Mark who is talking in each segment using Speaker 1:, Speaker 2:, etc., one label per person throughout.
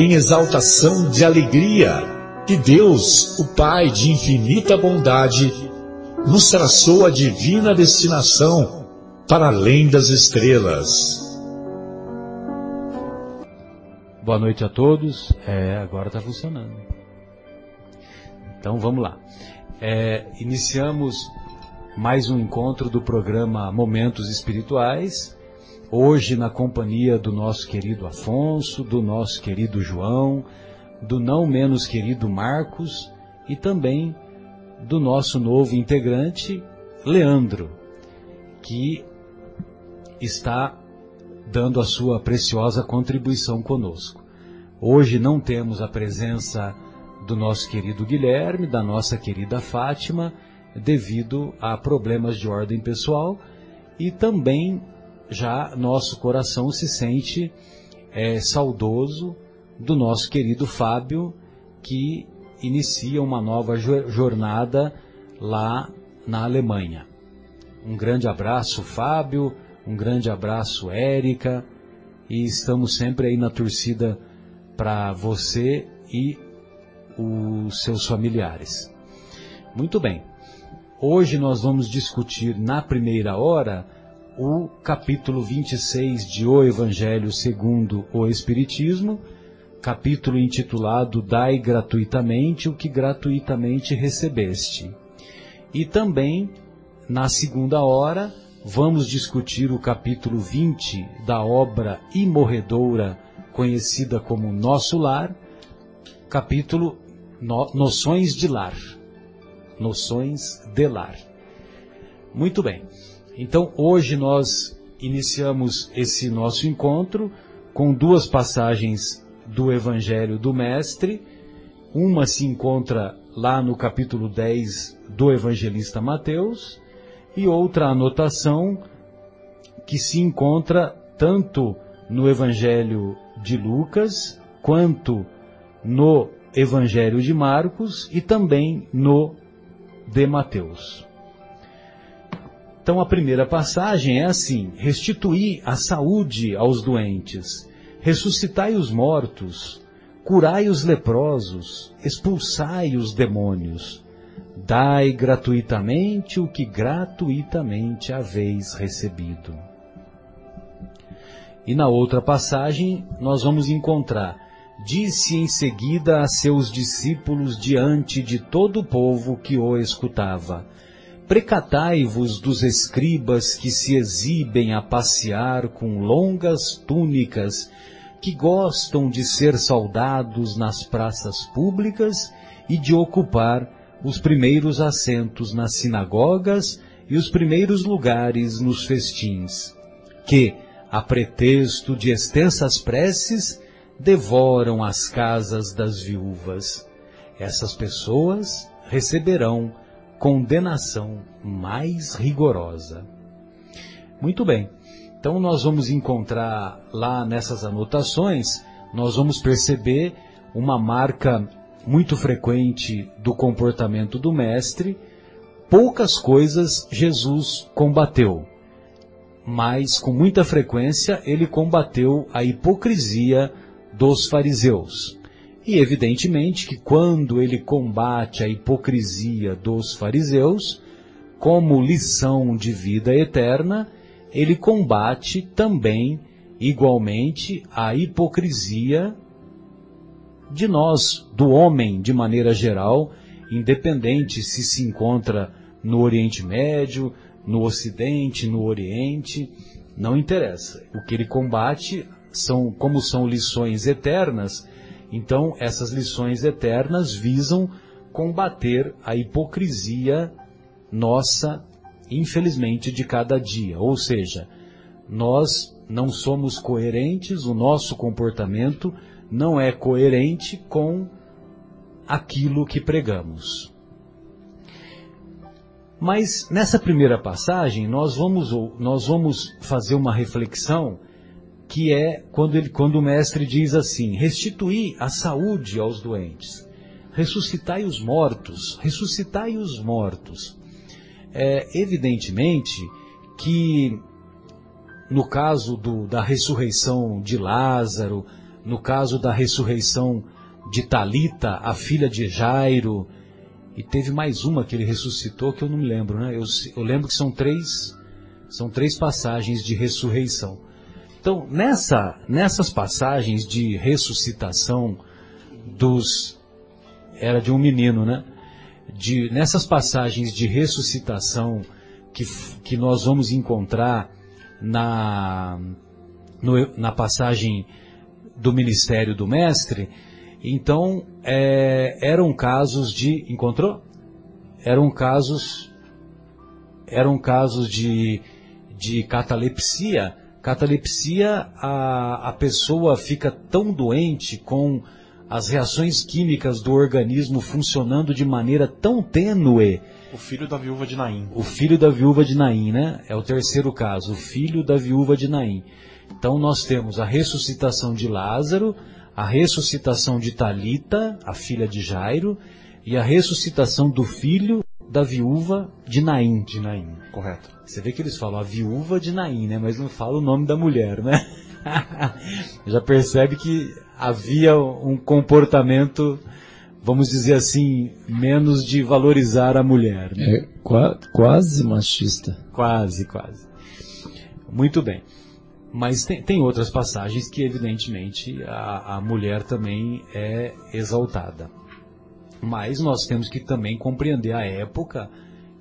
Speaker 1: em exaltação de alegria que Deus, o Pai de infinita bondade, nos traçou a divina destinação para além das estrelas.
Speaker 2: Boa noite a todos. É, agora está funcionando. Então vamos lá. É, iniciamos mais um encontro do programa Momentos Espirituais. Hoje na companhia do nosso querido Afonso, do nosso querido João, do não menos querido Marcos e também do nosso novo integrante Leandro, que está dando a sua preciosa contribuição conosco. Hoje não temos a presença do nosso querido Guilherme, da nossa querida Fátima, devido a problemas de ordem pessoal e também já nosso coração se sente é, saudoso do nosso querido Fábio, que inicia uma nova jornada lá na Alemanha. Um grande abraço, Fábio, um grande abraço, Érica, e estamos sempre aí na torcida para você e os seus familiares. Muito bem. Hoje nós vamos discutir na primeira hora o capítulo 26 de O Evangelho segundo o Espiritismo, capítulo intitulado Dai gratuitamente o que gratuitamente recebeste. E também, na segunda hora, vamos discutir o capítulo 20 da obra imorredora conhecida como Nosso Lar, capítulo no, Noções de Lar. Noções de Lar. Muito bem. Então, hoje nós iniciamos esse nosso encontro com duas passagens do Evangelho do Mestre. Uma se encontra lá no capítulo 10 do Evangelista Mateus e outra anotação que se encontra tanto no Evangelho de Lucas quanto no Evangelho de Marcos e também no de Mateus. Então a primeira passagem é assim: restituir a saúde aos doentes, ressuscitai os mortos, curai os leprosos, expulsai os demônios, dai gratuitamente o que gratuitamente haveis recebido. E na outra passagem nós vamos encontrar disse em seguida a seus discípulos diante de todo o povo que o escutava: Precatai-vos dos escribas que se exibem a passear com longas túnicas, que gostam de ser saudados nas praças públicas e de ocupar os primeiros assentos nas sinagogas e os primeiros lugares nos festins, que, a pretexto de extensas preces, devoram as casas das viúvas. Essas pessoas receberão condenação mais rigorosa. Muito bem. Então nós vamos encontrar lá nessas anotações, nós vamos perceber uma marca muito frequente do comportamento do mestre. Poucas coisas Jesus combateu, mas com muita frequência ele combateu a hipocrisia dos fariseus. E evidentemente que quando ele combate a hipocrisia dos fariseus, como lição de vida eterna, ele combate também igualmente a hipocrisia de nós, do homem de maneira geral, independente se se encontra no Oriente Médio, no Ocidente, no Oriente, não interessa. O que ele combate são, como são lições eternas, então essas lições eternas visam combater a hipocrisia nossa, infelizmente, de cada dia. Ou seja, nós não somos coerentes, o nosso comportamento não é coerente com aquilo que pregamos. Mas nessa primeira passagem nós vamos, nós vamos fazer uma reflexão que é quando, ele, quando o mestre diz assim: restituir a saúde aos doentes, ressuscitai os mortos, ressuscitai os mortos. É, evidentemente que no caso do, da ressurreição de Lázaro, no caso da ressurreição de Talita, a filha de Jairo, e teve mais uma que ele ressuscitou que eu não me lembro, né? Eu, eu lembro que são três, são três passagens de ressurreição. Então, nessa, nessas passagens de ressuscitação dos, era de um menino, né? De, nessas passagens de ressuscitação que, que nós vamos encontrar na, no, na passagem do ministério do mestre, então, é, eram casos de. Encontrou? Eram casos. Eram casos de, de catalepsia. Catalepsia, a, a pessoa fica tão doente com as reações químicas do organismo funcionando de maneira tão tênue.
Speaker 3: O filho da viúva de Naim.
Speaker 2: O filho da viúva de Naim, né? É o terceiro caso, o filho da viúva de Naim. Então nós temos a ressuscitação de Lázaro, a ressuscitação de Talita, a filha de Jairo, e a ressuscitação do filho da viúva de Naim.
Speaker 3: De Naim, correto.
Speaker 2: Você vê que eles falam a viúva de Naim, né? Mas não falam o nome da mulher, né? Já percebe que havia um comportamento, vamos dizer assim, menos de valorizar a mulher. Né?
Speaker 4: É qua quase machista.
Speaker 2: Quase, quase. Muito bem. Mas tem, tem outras passagens que, evidentemente, a, a mulher também é exaltada. Mas nós temos que também compreender a época,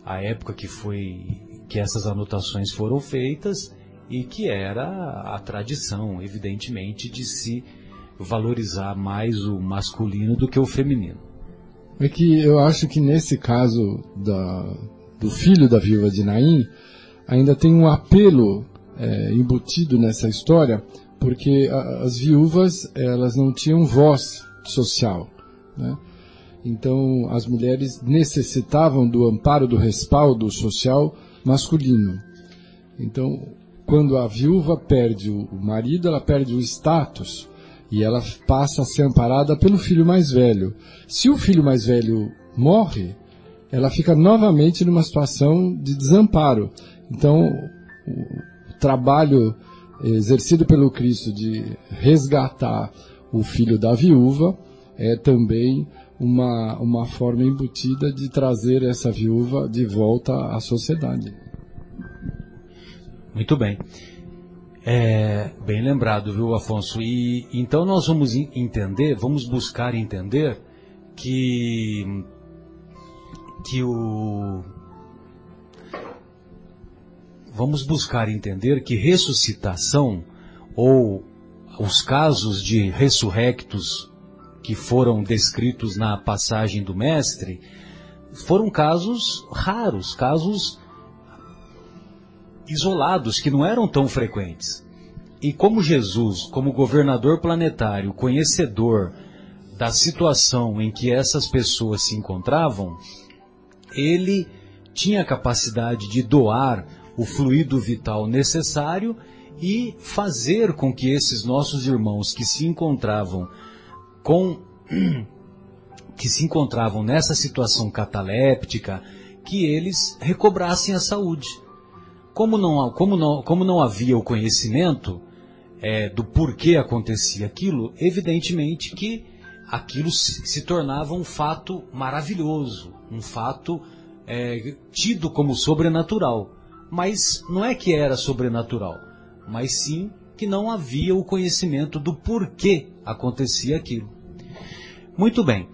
Speaker 2: a época que foi que essas anotações foram feitas e que era a tradição, evidentemente, de se valorizar mais o masculino do que o feminino.
Speaker 4: É que eu acho que nesse caso da, do filho da viúva de Naim, ainda tem um apelo é, embutido nessa história, porque a, as viúvas elas não tinham voz social, né? Então as mulheres necessitavam do amparo, do respaldo social masculino. Então quando a viúva perde o marido, ela perde o status e ela passa a ser amparada pelo filho mais velho. Se o filho mais velho morre, ela fica novamente numa situação de desamparo. Então, trabalho exercido pelo Cristo de resgatar o filho da viúva é também uma, uma forma embutida de trazer essa viúva de volta à sociedade.
Speaker 2: Muito bem. É, bem lembrado, viu, Afonso? E então nós vamos entender, vamos buscar entender que que o vamos buscar entender que ressuscitação ou os casos de ressurrectos que foram descritos na passagem do mestre foram casos raros, casos isolados que não eram tão frequentes. E como Jesus, como governador planetário, conhecedor da situação em que essas pessoas se encontravam, ele tinha a capacidade de doar o fluido vital necessário e fazer com que esses nossos irmãos que se encontravam com que se encontravam nessa situação cataléptica, que eles recobrassem a saúde. Como não, como não, como não havia o conhecimento é, do porquê acontecia aquilo, evidentemente que aquilo se, se tornava um fato maravilhoso, um fato é, tido como sobrenatural mas não é que era sobrenatural, mas sim que não havia o conhecimento do porquê acontecia aquilo. Muito bem.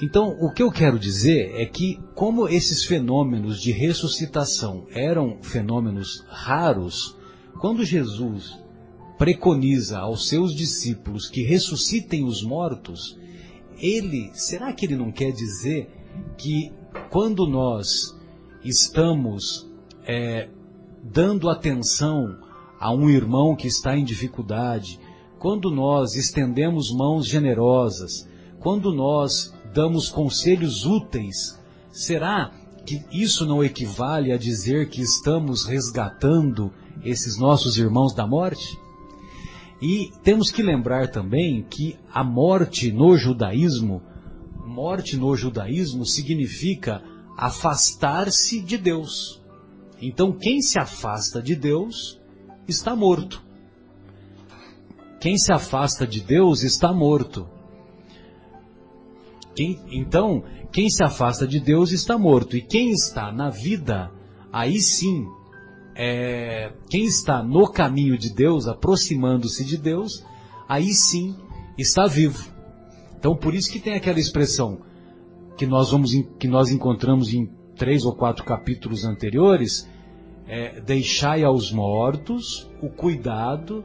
Speaker 2: Então, o que eu quero dizer é que, como esses fenômenos de ressuscitação eram fenômenos raros, quando Jesus preconiza aos seus discípulos que ressuscitem os mortos, ele, será que ele não quer dizer que quando nós estamos é, dando atenção a um irmão que está em dificuldade, quando nós estendemos mãos generosas, quando nós damos conselhos úteis, será que isso não equivale a dizer que estamos resgatando esses nossos irmãos da morte? E temos que lembrar também que a morte no judaísmo, morte no judaísmo significa afastar-se de Deus. Então, quem se afasta de Deus está morto. Quem se afasta de Deus está morto. Quem, então, quem se afasta de Deus está morto. E quem está na vida, aí sim, é, quem está no caminho de Deus, aproximando-se de Deus, aí sim está vivo. Então, por isso que tem aquela expressão que nós vamos que nós encontramos em três ou quatro capítulos anteriores, é, deixai aos mortos o cuidado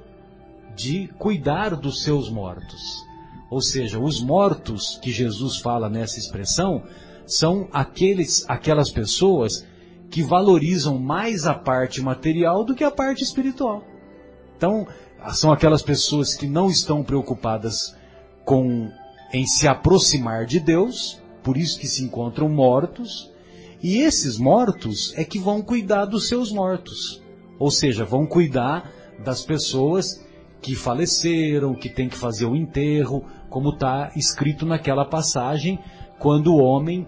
Speaker 2: de cuidar dos seus mortos. Ou seja, os mortos que Jesus fala nessa expressão são aqueles, aquelas pessoas que valorizam mais a parte material do que a parte espiritual. Então, são aquelas pessoas que não estão preocupadas com em se aproximar de Deus, por isso que se encontram mortos, e esses mortos é que vão cuidar dos seus mortos. Ou seja, vão cuidar das pessoas que faleceram, que tem que fazer o enterro, como está escrito naquela passagem, quando o homem,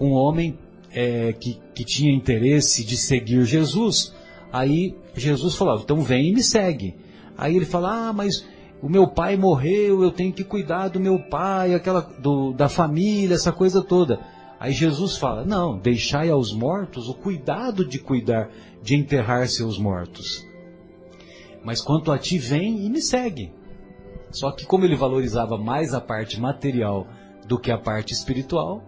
Speaker 2: um homem é, que, que tinha interesse de seguir Jesus, aí Jesus falava, então vem e me segue. Aí ele fala, ah, mas o meu pai morreu, eu tenho que cuidar do meu pai, aquela, do, da família, essa coisa toda. Aí Jesus fala, não, deixai aos mortos o cuidado de cuidar, de enterrar seus mortos. Mas quanto a ti, vem e me segue. Só que como ele valorizava mais a parte material do que a parte espiritual,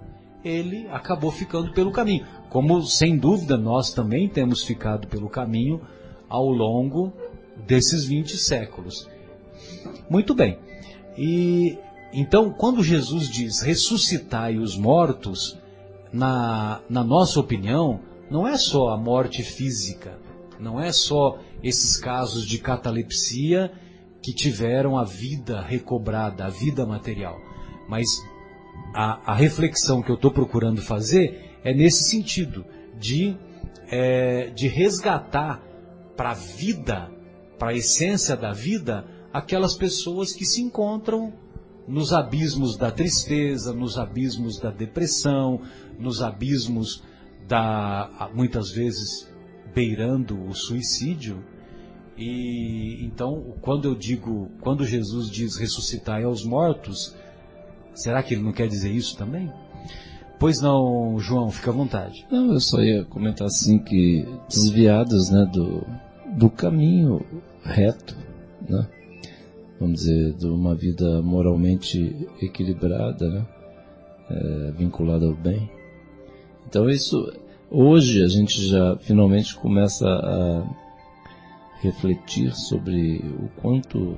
Speaker 2: ele acabou ficando pelo caminho. Como sem dúvida nós também temos ficado pelo caminho ao longo desses 20 séculos. Muito bem. E então, quando Jesus diz ressuscitai os mortos, na, na nossa opinião, não é só a morte física, não é só esses casos de catalepsia que tiveram a vida recobrada, a vida material. Mas a, a reflexão que eu estou procurando fazer é nesse sentido, de, é, de resgatar para a vida, para a essência da vida, aquelas pessoas que se encontram nos abismos da tristeza, nos abismos da depressão, nos abismos da, muitas vezes, beirando o suicídio. E então, quando eu digo, quando Jesus diz ressuscitar aos mortos, será que ele não quer dizer isso também? Pois não, João, fica à vontade.
Speaker 5: Não, eu só ia comentar assim que desviados, né, do, do caminho reto, né? Vamos dizer, de uma vida moralmente equilibrada, né? É, vinculada ao bem. Então isso Hoje a gente já finalmente começa a refletir sobre o quanto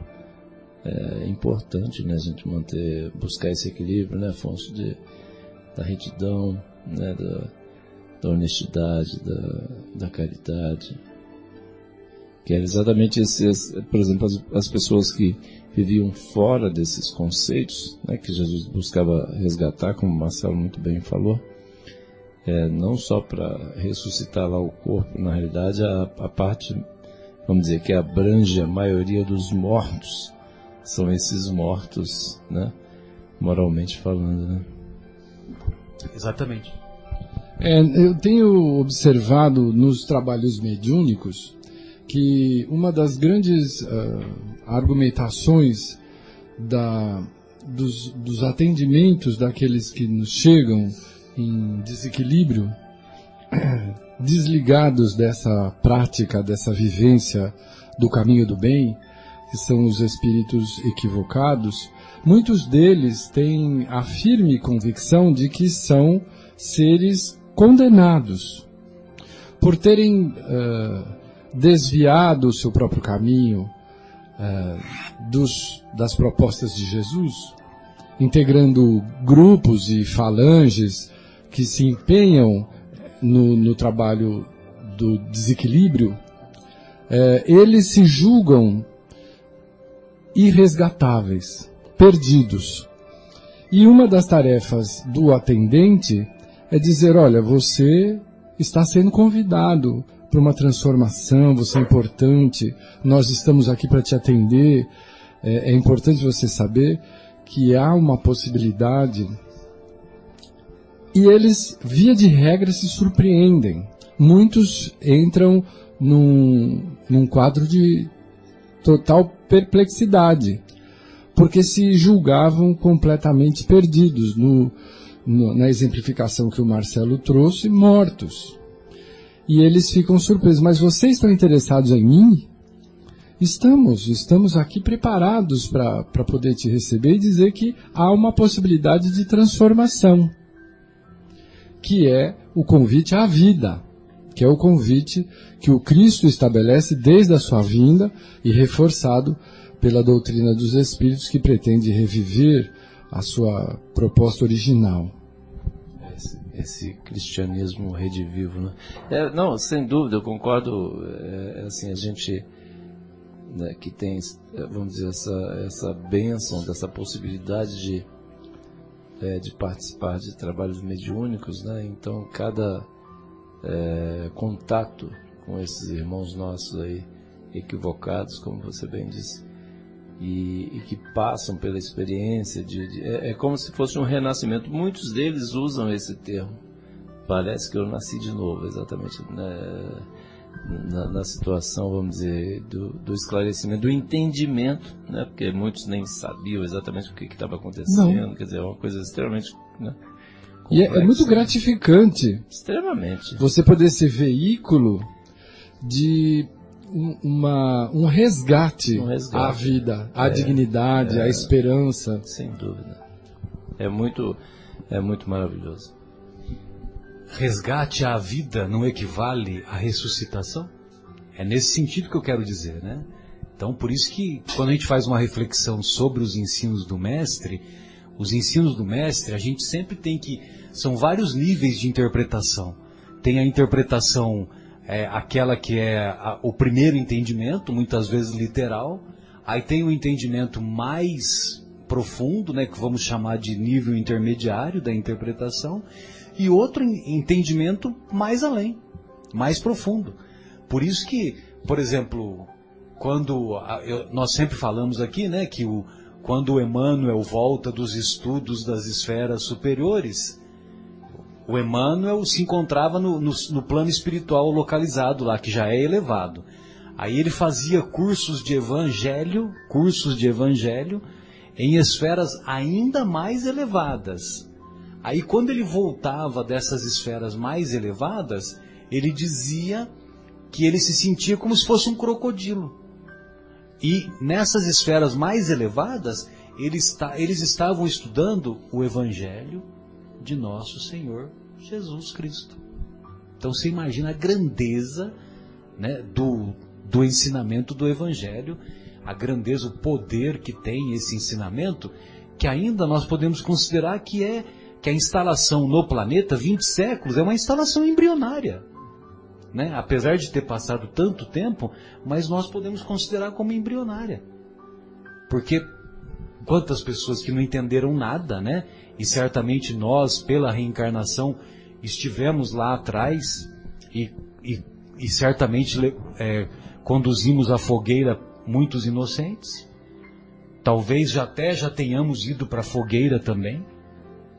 Speaker 5: é importante né, a gente manter, buscar esse equilíbrio, né, Afonso, de, da retidão, né, da, da honestidade, da, da caridade. Que era exatamente esses, por exemplo, as, as pessoas que viviam fora desses conceitos, né, que Jesus buscava resgatar, como o Marcelo muito bem falou, é, não só para ressuscitar lá o corpo, na realidade a, a, parte, vamos dizer, que abrange a maioria dos mortos, são esses mortos, né? Moralmente falando, né?
Speaker 2: Exatamente.
Speaker 4: É, eu tenho observado nos trabalhos mediúnicos que uma das grandes uh, argumentações da, dos, dos atendimentos daqueles que nos chegam em desequilíbrio, desligados dessa prática, dessa vivência do caminho do bem, que são os espíritos equivocados, muitos deles têm a firme convicção de que são seres condenados por terem uh, desviado o seu próprio caminho uh, dos, das propostas de Jesus, integrando grupos e falanges que se empenham no, no trabalho do desequilíbrio, uh, eles se julgam irresgatáveis, perdidos. E uma das tarefas do atendente é dizer, olha, você está sendo convidado para uma transformação, você é importante, nós estamos aqui para te atender. É, é importante você saber que há uma possibilidade. E eles, via de regra, se surpreendem. Muitos entram num, num quadro de total perplexidade, porque se julgavam completamente perdidos no, no, na exemplificação que o Marcelo trouxe, mortos. E eles ficam surpresos. Mas vocês estão interessados em mim? Estamos, estamos aqui preparados para poder te receber e dizer que há uma possibilidade de transformação, que é o convite à vida, que é o convite que o Cristo estabelece desde a sua vinda e reforçado pela doutrina dos Espíritos que pretende reviver a sua proposta original.
Speaker 5: Esse, cristianismo redivivo, né? É, não, sem dúvida, eu concordo. É, assim, a gente né, que tem, vamos dizer, essa, essa bênção, dessa possibilidade de, é, de participar de trabalhos mediúnicos, né? Então, cada é, contato com esses irmãos nossos aí equivocados, como você bem disse, e, e que passam pela experiência de, de é, é, como se fosse um renascimento. Muitos deles usam esse termo. Parece que eu nasci de novo, exatamente né, na, na, situação, vamos dizer, do, do, esclarecimento, do entendimento, né, porque muitos nem sabiam exatamente o que estava acontecendo. Não. Quer dizer, é uma coisa extremamente né,
Speaker 4: e é, é, muito gratificante.
Speaker 5: Extremamente.
Speaker 4: Você poder ser veículo de um, uma, um, resgate, um resgate à vida, à é, dignidade, é, à esperança.
Speaker 5: Sem dúvida. É muito, é muito maravilhoso.
Speaker 2: Resgate à vida não equivale à ressuscitação? É nesse sentido que eu quero dizer, né? Então, por isso que quando a gente faz uma reflexão sobre os ensinos do mestre, os ensinos do mestre, a gente sempre tem que são vários níveis de interpretação. Tem a interpretação, é, aquela que é a, o primeiro entendimento, muitas vezes literal. Aí tem o entendimento mais profundo, né, que vamos chamar de nível intermediário da interpretação, e outro entendimento mais além, mais profundo. Por isso que, por exemplo, quando eu, nós sempre falamos aqui, né, que o, quando Emmanuel volta dos estudos das esferas superiores, o Emmanuel se encontrava no, no, no, plano espiritual localizado lá, que já é elevado. Aí ele fazia cursos de evangelho, cursos de evangelho, em esferas ainda mais elevadas. Aí quando ele voltava dessas esferas mais elevadas, ele dizia que ele se sentia como se fosse um crocodilo. E nessas esferas mais elevadas, eles, eles estavam estudando o Evangelho de Nosso Senhor Jesus Cristo. Então você imagina a grandeza né, do, do ensinamento do Evangelho, a grandeza, o poder que tem esse ensinamento, que ainda nós podemos considerar que é que a instalação no planeta, 20 séculos, é uma instalação embrionária. Né? Apesar de ter passado tanto tempo, mas nós podemos considerar como embrionária. Porque quantas pessoas que não entenderam nada, né? E certamente nós, pela reencarnação, estivemos lá atrás e, e, e certamente é, conduzimos à fogueira muitos inocentes. Talvez já até já tenhamos ido para a fogueira também.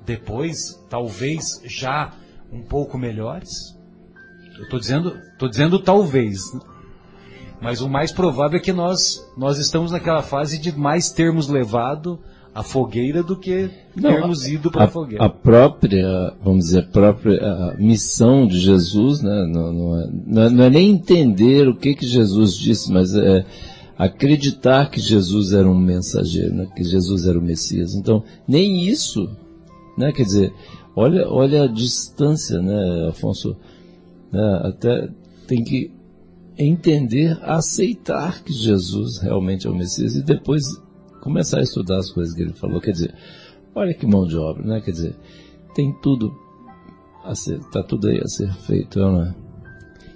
Speaker 2: Depois, talvez já um pouco melhores. Eu estou dizendo, tô dizendo talvez. Mas o mais provável é que nós, nós estamos naquela fase de mais termos levado a fogueira do que Não, termos ido para a fogueira.
Speaker 5: A própria, vamos dizer, a própria missão de Jesus, né, não, não, é, não, é, não, é, nem entender o que, que Jesus disse, mas é, acreditar que Jesus era um mensageiro, né? que Jesus era o Messias. Então, nem isso, né? Quer dizer, olha, olha a distância, né, Afonso? Né? Até tem que entender, aceitar que Jesus realmente é o Messias e depois começar a estudar as coisas que ele falou. Quer dizer, olha que mão de obra, né? Quer dizer, tem tudo a ser, tá tudo aí a ser feito, não é?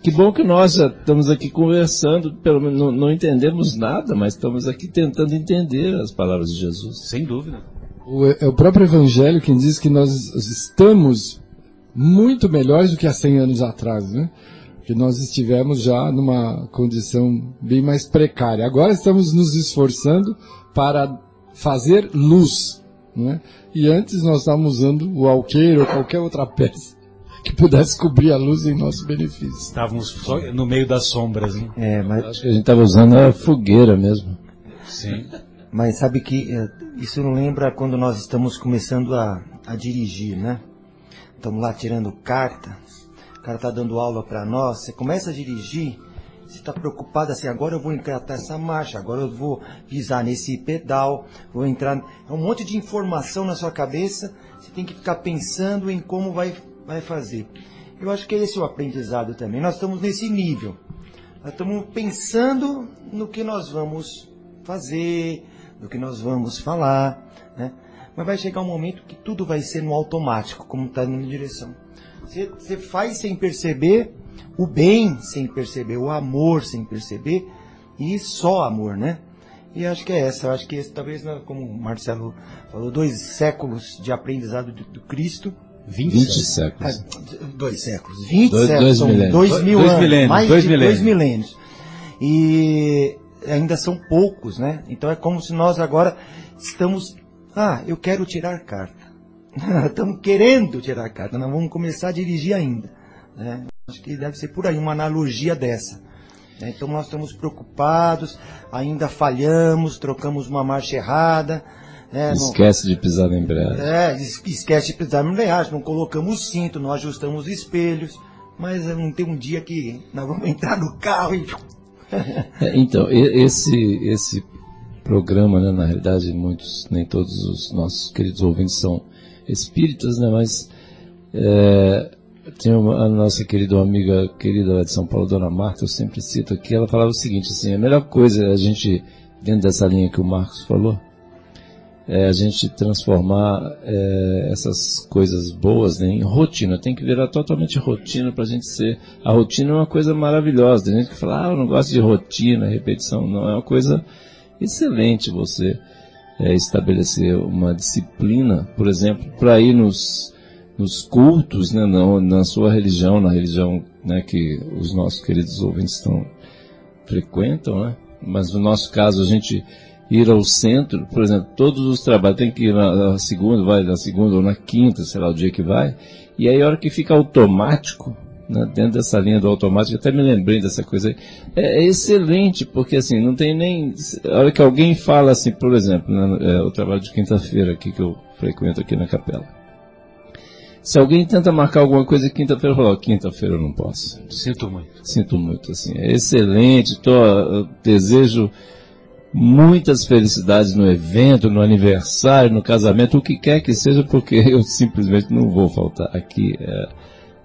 Speaker 5: Que bom que nós já estamos aqui conversando, pelo menos não, não entendemos nada, mas estamos aqui tentando entender as palavras de Jesus.
Speaker 2: Sem dúvida.
Speaker 4: O, é o próprio Evangelho quem diz que nós estamos muito melhores do que há 100 anos atrás, né? Que nós estivemos já numa condição bem mais precária. Agora estamos nos esforçando para fazer luz, né? E antes nós estávamos usando o alqueiro ou qualquer outra peça que pudesse cobrir a luz em nosso benefício.
Speaker 2: Estávamos só no meio das sombras, hein?
Speaker 5: É, mas acho que a gente estava usando a fogueira mesmo.
Speaker 2: Sim.
Speaker 6: Mas sabe que é, isso não lembra quando nós estamos começando a, a dirigir, né? Estamos lá tirando carta, cara está dando aula para nós, você começa a dirigir, você está preocupado assim, agora eu vou encarar essa marcha, agora eu vou pisar nesse pedal, vou entrar. É um monte de informação na sua cabeça, você tem que ficar pensando em como vai vai fazer. Eu acho que esse é o aprendizado também. Nós estamos nesse nível. Nós estamos pensando no que nós vamos fazer, no que nós vamos falar, né? Mas vai chegar um momento que tudo vai ser no automático, como está na direção. Você, faz sem perceber o bem, sem perceber o amor, sem perceber, e só amor, né? E acho que é essa. Eu acho que esse, talvez, né, como o Marcelo falou, dois séculos de aprendizado do, do Cristo
Speaker 5: 20, 20 séculos.
Speaker 6: Ah, dois séculos. 20
Speaker 5: dois,
Speaker 6: séculos.
Speaker 5: Dois
Speaker 6: são
Speaker 5: milênios.
Speaker 6: dois mil
Speaker 2: dois
Speaker 6: anos.
Speaker 2: Milênios,
Speaker 6: mais
Speaker 2: dois
Speaker 6: de
Speaker 2: milênios.
Speaker 6: dois milênios. E ainda são poucos, né? Então é como se nós agora estamos. Ah, eu quero tirar carta. estamos querendo tirar carta. Nós vamos começar a dirigir ainda. Né? Acho que deve ser por aí uma analogia dessa. né? Então nós estamos preocupados, ainda falhamos, trocamos uma marcha errada. né? Não-
Speaker 5: Esquece de pisar na embreagem.
Speaker 6: é, es- esquece de pisar no embreagem, não colocamos o cinto, não ajustamos os espelhos, mas não tem um dia que nós vamos entrar no carro e...
Speaker 5: É, então, esse, esse programa, né, na realidade, muitos, nem todos os nossos queridos ouvintes são espíritas, né, mas é, tem uma, a nossa querida amiga, querida de São Paulo, Dona Marta, eu sempre cito aqui, ela falava o seguinte, assim, a melhor coisa é a gente, dentro dessa linha que o Marcos falou, é a gente transformar é, essas coisas boas né, em rotina. Tem que virar totalmente rotina para a gente ser. A rotina é uma coisa maravilhosa. Tem gente que fala, ah, eu não gosto de rotina, repetição. Não, é uma coisa excelente você é, estabelecer uma disciplina, por exemplo, para ir nos, nos cultos, né, na, na sua religião, na religião né, que os nossos queridos ouvintes estão, frequentam, né? Mas no nosso caso a gente ir ao centro, por exemplo, todos os trabalhos tem que ir na, na segunda, vai na segunda ou na quinta, sei lá o dia que vai, e aí a hora que fica automático, né, dentro dessa linha do automático, até me lembrei dessa coisa aí, é, é excelente, porque assim, não tem nem, a hora que alguém fala assim, por exemplo, né, é, o trabalho de quinta-feira aqui que eu frequento aqui na capela. Se alguém tenta marcar alguma coisa quinta-feira, "Ó, quinta-feira eu não posso.
Speaker 2: Sinto muito.
Speaker 5: Sinto muito, assim. É excelente. Tô, desejo muitas felicidades no evento, no aniversário, no casamento, o que quer que seja, porque eu simplesmente não vou faltar. Aqui é,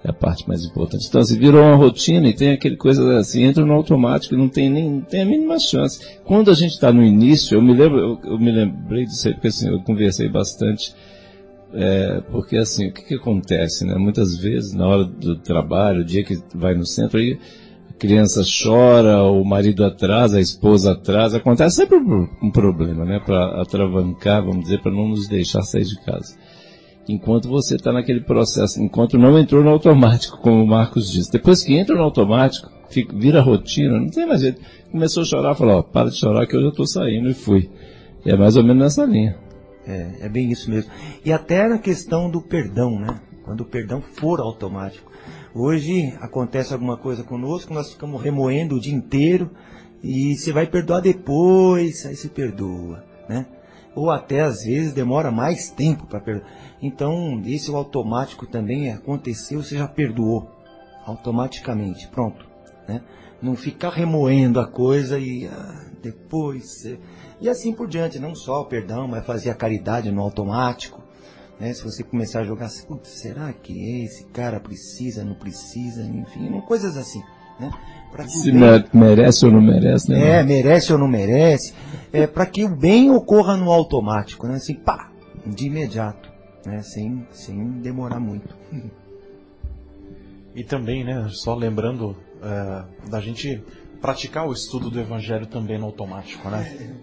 Speaker 5: é a parte mais importante. Então, se virou uma rotina e tem aquele coisa assim, entra no automático e não tem nem não tem a mínima chance. Quando a gente está no início, eu me lembro, eu, eu me lembrei disso aí, porque assim, eu conversei bastante é, porque assim, o que, que acontece, né? Muitas vezes, na hora do trabalho, o dia que vai no centro, aí a criança chora, o marido atrasa, a esposa atrasa, acontece sempre um problema, né? Para atravancar, vamos dizer, para não nos deixar sair de casa. Enquanto você está naquele processo, enquanto não entrou no automático, como o Marcos disse. Depois que entra no automático, fica, vira rotina, não tem mais jeito. Começou a chorar, falou, ó, para de chorar que eu já estou saindo e fui. E é mais ou menos nessa linha.
Speaker 6: É, é bem isso mesmo. E até na questão do perdão, né? Quando o perdão for automático. Hoje acontece alguma coisa conosco, nós ficamos remoendo o dia inteiro e você vai perdoar depois, aí se perdoa, né? Ou até às vezes demora mais tempo para perdoar. Então, esse automático também aconteceu, você já perdoou automaticamente, pronto, né? Não ficar remoendo a coisa e ah, depois. E assim por diante, não só o perdão, mas fazer a caridade no automático. Né? Se você começar a jogar assim, "Putz, será que esse cara precisa, não precisa, enfim, coisas assim. Né? Pra que
Speaker 5: Se
Speaker 6: bem-
Speaker 5: mere- merece ou não merece, né?
Speaker 6: é, merece ou não merece, é para que o bem ocorra no automático, né? Assim, pá, de imediato, né? Sem, sem demorar muito.
Speaker 3: E também, né, só lembrando é, da gente praticar o estudo do Evangelho também no automático, né?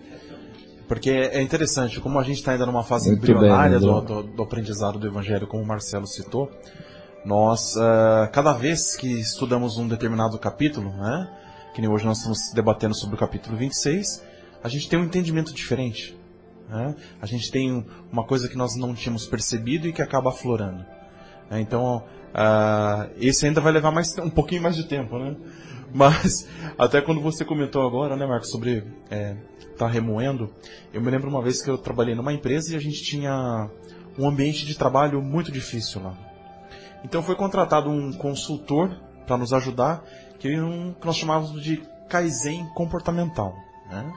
Speaker 3: Porque é interessante, como a gente está ainda numa fase
Speaker 5: Muito
Speaker 3: embrionária
Speaker 5: bem,
Speaker 3: do,
Speaker 5: André.
Speaker 3: do, do aprendizado do Evangelho, como o Marcelo citou, nós, é, cada vez que estudamos um determinado capítulo, né, que nem hoje nós estamos debatendo sobre o capítulo 26, a gente tem um entendimento diferente. Né? A gente tem um- uma coisa que nós não tínhamos percebido e que acaba aflorando. né? Então, ah, esse ainda vai levar mais um pouquinho mais de tempo, né? Mas até quando você comentou agora, né, Marcos, sobre estar remoendo, eu me lembro uma vez que eu trabalhei numa empresa e a gente tinha um ambiente de trabalho muito difícil lá. Então foi contratado um consultor para nos ajudar, que, é um, que nós chamávamos de Kaizen comportamental, né?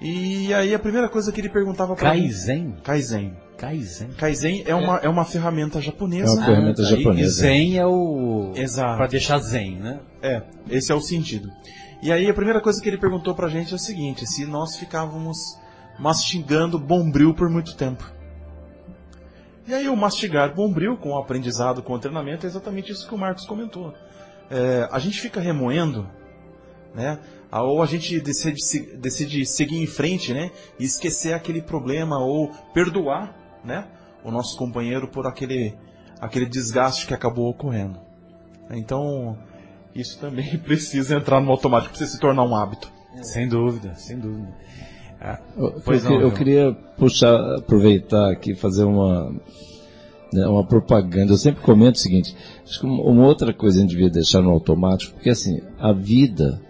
Speaker 3: E aí a primeira coisa que ele perguntava para mim...
Speaker 2: Kaizen?
Speaker 3: Kaizen.
Speaker 2: Kaizen.
Speaker 3: Kaizen é uma, é uma ferramenta japonesa.
Speaker 5: É uma ferramenta
Speaker 2: Ah,
Speaker 5: japonesa.
Speaker 2: E zen é o...
Speaker 3: Exato.
Speaker 2: Pra deixar zen, né?
Speaker 3: É, esse é o sentido. E aí a primeira coisa que ele perguntou pra gente é o seguinte, se nós ficávamos mastigando bombril por muito tempo. E aí o mastigar bombril com o aprendizado, com o treinamento, é exatamente isso que o Marcos comentou. É, a gente fica remoendo, né? Ou a gente decide, decide seguir em frente, né? E esquecer aquele problema ou perdoar, né? O nosso companheiro por aquele, aquele desgaste que acabou ocorrendo. Então, isso também precisa entrar no automático, precisa se tornar um hábito.
Speaker 2: Sem dúvida, sem dúvida. Ah,
Speaker 5: Eu,
Speaker 2: Pois
Speaker 5: eu,
Speaker 2: não,
Speaker 5: eu queria puxar, aproveitar aqui e fazer uma, né, uma propaganda. Eu sempre comento o seguinte, acho que uma, uma outra coisa a gente devia deixar no automático, porque assim, a vida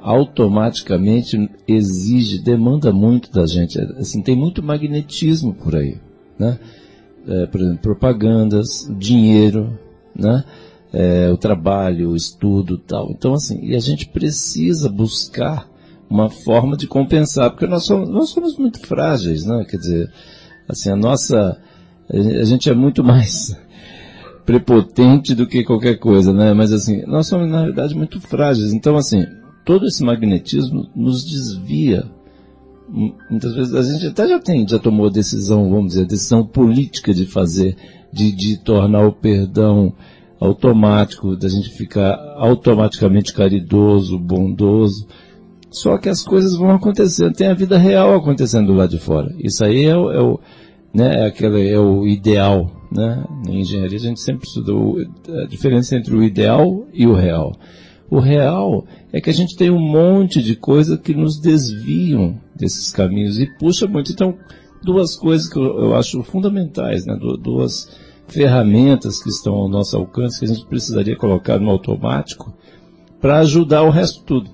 Speaker 5: automaticamente exige, demanda muito da gente. Assim, tem muito magnetismo por aí, né? É, por exemplo, propagandas, dinheiro, né? É, o trabalho, o estudo tal. Então, assim, e a gente precisa buscar uma forma de compensar, porque nós somos, nós somos muito frágeis, né? Quer dizer, assim, a nossa, a gente é muito mais prepotente do que qualquer coisa, né? Mas assim, nós somos na realidade muito frágeis. Então, assim, todo esse magnetismo nos desvia. Mu- Muitas vezes a gente até já tem, já tomou a decisão, vamos dizer, a decisão política de fazer, de, de tornar o perdão automático, da gente ficar automaticamente caridoso, bondoso. Só que as coisas vão acontecendo, tem a vida real acontecendo lá de fora. Isso aí é o, é o, né, é aquele, é o ideal, né? Na engenharia a gente sempre estudou a diferença entre o ideal e o real. O real é que a gente tem um monte de coisas que nos desviam desses caminhos e puxa muito. Então, duas coisas que eu, acho fundamentais, né? Du- Duas ferramentas que estão ao nosso alcance que a gente precisaria colocar no automático para ajudar o resto tudo.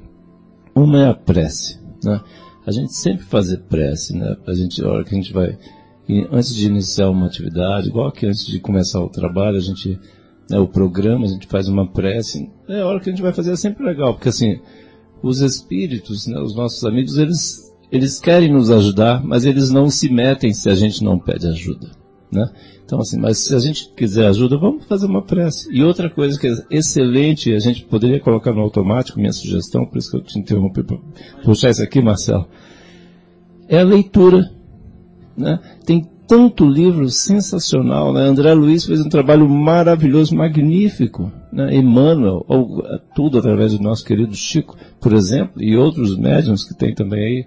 Speaker 5: Uma é a prece, né? A gente sempre fazer prece, né? A gente, a hora que a gente vai, antes de iniciar uma atividade, igual que antes de começar o trabalho, a gente, né, o programa, a gente faz uma prece. É a hora que a gente vai fazer é sempre legal, porque assim, os espíritos, né, os nossos amigos, eles, eles querem nos ajudar, mas eles não se metem se a gente não pede ajuda, né? Então assim, mas se a gente quiser ajuda, vamos fazer uma prece. E outra coisa que é excelente, a gente poderia colocar no automático, minha sugestão, por isso que eu te interrompi para puxar isso aqui, Marcelo, é a leitura, né? Tem tanto livro sensacional, né? André Luiz fez um trabalho maravilhoso, magnífico, né? Emmanuel, eh, tudo através do nosso querido Chico, por exemplo, e outros médiums que tem também aí,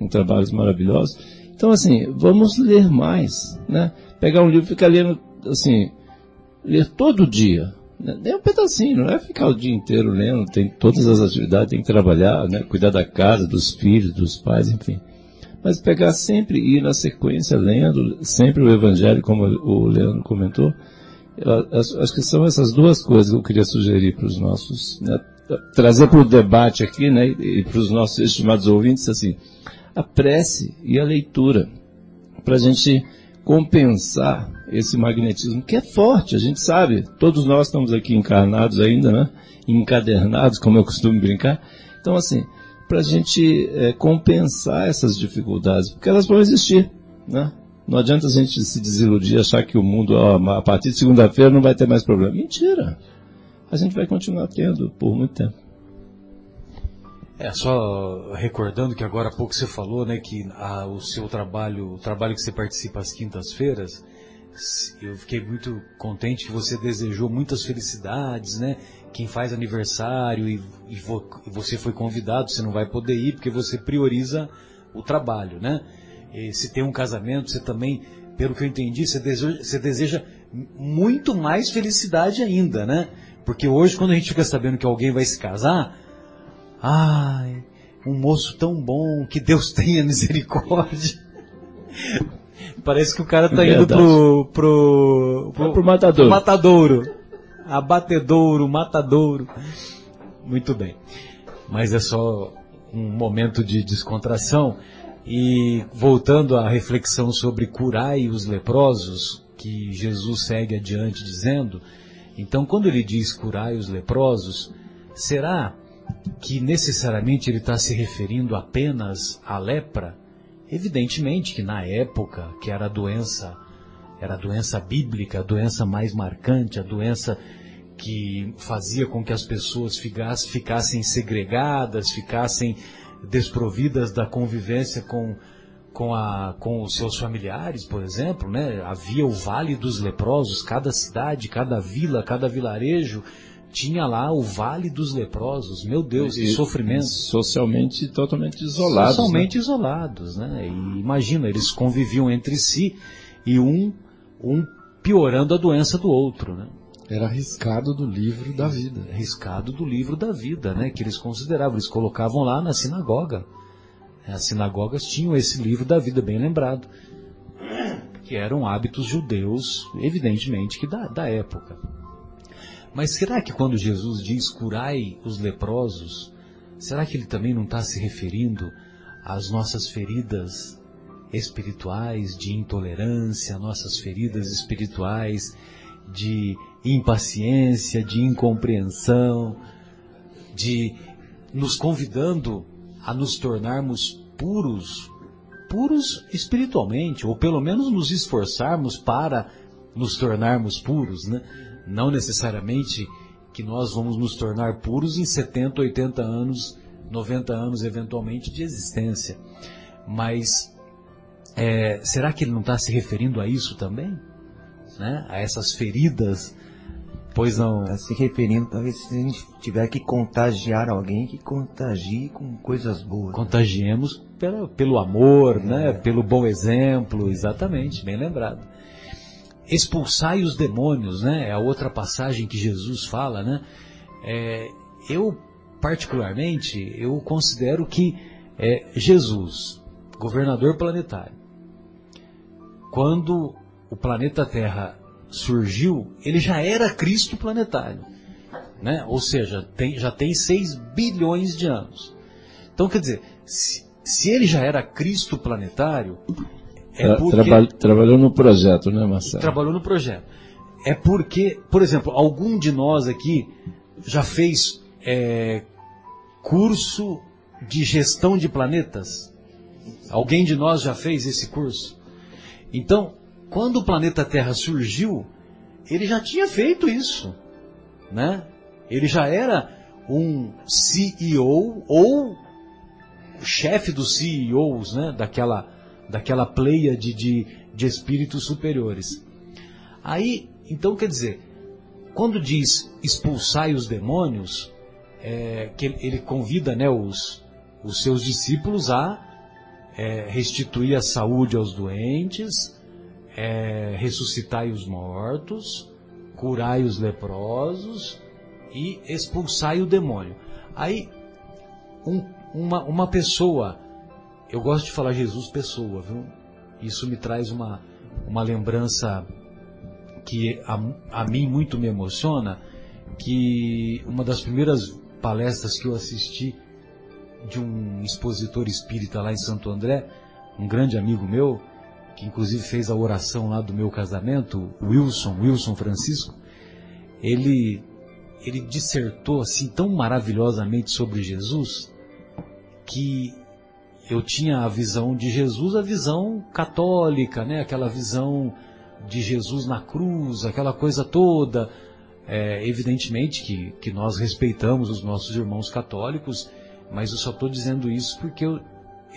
Speaker 5: com trabalhos maravilhosos. Então, assim, vamos ler mais, né? Pegar um livro e ficar lendo, assim, ler todo dia. Né? Nem um pedacinho, não é ficar o dia inteiro lendo, tem todas as atividades, tem que trabalhar, né? Cuidar da casa, dos filhos, dos pais, enfim. Mas pegar sempre e ir na sequência lendo, sempre o Evangelho, como o Leandro comentou, acho que são essas duas coisas que eu queria sugerir para os nossos, né? trazer para o debate aqui, né, e para os nossos estimados ouvintes, assim, a prece e a leitura, para a gente compensar esse magnetismo, que é forte, a gente sabe. Todos nós estamos aqui encarnados ainda, né? Encadernados, como eu costumo brincar. Então, assim, para a gente é, compensar essas dificuldades, porque elas vão existir, né? Não adianta a gente se desiludir, achar que o mundo, ó, a partir de segunda-feira, não vai ter mais problema. Mentira! A gente vai continuar tendo por muito tempo.
Speaker 2: É, só recordando que agora há pouco você falou, né, que a, o seu trabalho, o trabalho que você participa às quintas-feiras, eu fiquei muito contente que você desejou muitas felicidades, né? Quem faz aniversário e, e, vo, e você foi convidado, você não vai poder ir porque você prioriza o trabalho, né? E se tem um casamento, você também, pelo que eu entendi, você deseja, você deseja muito mais felicidade ainda, né? Porque hoje, quando a gente fica sabendo que alguém vai se casar, Ai, um moço tão bom, que Deus tenha misericórdia. Parece que o cara tá indo pro, pro,
Speaker 5: pro, pro matadouro.
Speaker 2: Matadouro. Abatedouro, matadouro. Muito bem. Mas é só um momento de descontração. E voltando à reflexão sobre curai os leprosos, que Jesus segue adiante dizendo, então quando ele diz curai os leprosos, será que necessariamente ele está se referindo apenas à lepra, evidentemente que na época, que era a doença, era a doença bíblica, a doença mais marcante, a doença que fazia com que as pessoas ficassem segregadas, ficassem desprovidas da convivência com, com, a, com os seus familiares, por exemplo, né? Havia o Vale dos Leprosos, cada cidade, cada vila, cada vilarejo tinha lá o Vale dos Leprosos. Meu Deus, que sofrimento.
Speaker 5: Socialmente totalmente isolados.
Speaker 2: Socialmente né? isolados, né? E imagina, eles conviviam entre si e um, um piorando a doença do outro, né?
Speaker 4: Era arriscado do livro da vida.
Speaker 2: Arriscado do livro da vida, né? Que eles consideravam, eles colocavam lá na sinagoga. As sinagogas tinham esse livro da vida bem lembrado. Que eram hábitos judeus, evidentemente, que da, da época. Mas será que quando Jesus diz curai os leprosos, será que ele também não está se referindo às nossas feridas espirituais de intolerância, nossas feridas espirituais de impaciência, de incompreensão, de nos convidando a nos tornarmos puros, puros espiritualmente, ou pelo menos nos esforçarmos para nos tornarmos puros, né? Não necessariamente que nós vamos nos tornar puros em 70, 80 anos, 90 anos eventualmente de existência. Mas é, será que ele não está se referindo a isso também? Né? A essas feridas? Pois não.
Speaker 6: Está se referindo, talvez se a gente tiver que contagiar alguém, que contagie com coisas boas.
Speaker 2: Contagiemos pelo, pelo amor, é. né? pelo bom exemplo, exatamente, bem lembrado expulsai os demônios, né? É a outra passagem que Jesus fala, né? É, eu, particularmente, eu considero que é, Jesus, governador planetário, quando o planeta Terra surgiu, ele já era Cristo planetário. Né? Ou seja, tem, já tem 6 bilhões de anos. Então, quer dizer, se, se ele já era Cristo planetário,
Speaker 5: é porque... Traba trabalhou no projeto, né, Marcelo?
Speaker 2: Trabalhou no projeto. É porque, por exemplo, algum de nós aqui já fez é, curso de gestão de planetas? Alguém de nós já fez esse curso? Então, quando o planeta Terra surgiu, ele já tinha feito isso, né? Ele já era um CEO ou chefe dos CEOs, né? Daquela daquela pleia de, de, de espíritos superiores. Aí, então quer dizer, quando diz expulsai os demônios, é, que ele, convida né, os, os seus discípulos a é, restituir a saúde aos doentes, é, ressuscitai os mortos, curai os leprosos e expulsai o demônio. Aí, um, uma, uma pessoa eu gosto de falar Jesus pessoa, viu? Isso me traz uma, uma lembrança que a, a mim muito me emociona, que uma das primeiras palestras que eu assisti de um expositor espírita lá em Santo André, um grande amigo meu, que inclusive fez a oração lá do meu casamento, Wilson, Wilson Francisco, ele, ele dissertou assim tão maravilhosamente sobre Jesus que eu tinha a visão de Jesus, a visão católica, né? Aquela visão de Jesus na cruz, aquela coisa toda. É, evidentemente que, que nós respeitamos os nossos irmãos católicos, mas eu só estou dizendo isso porque eu,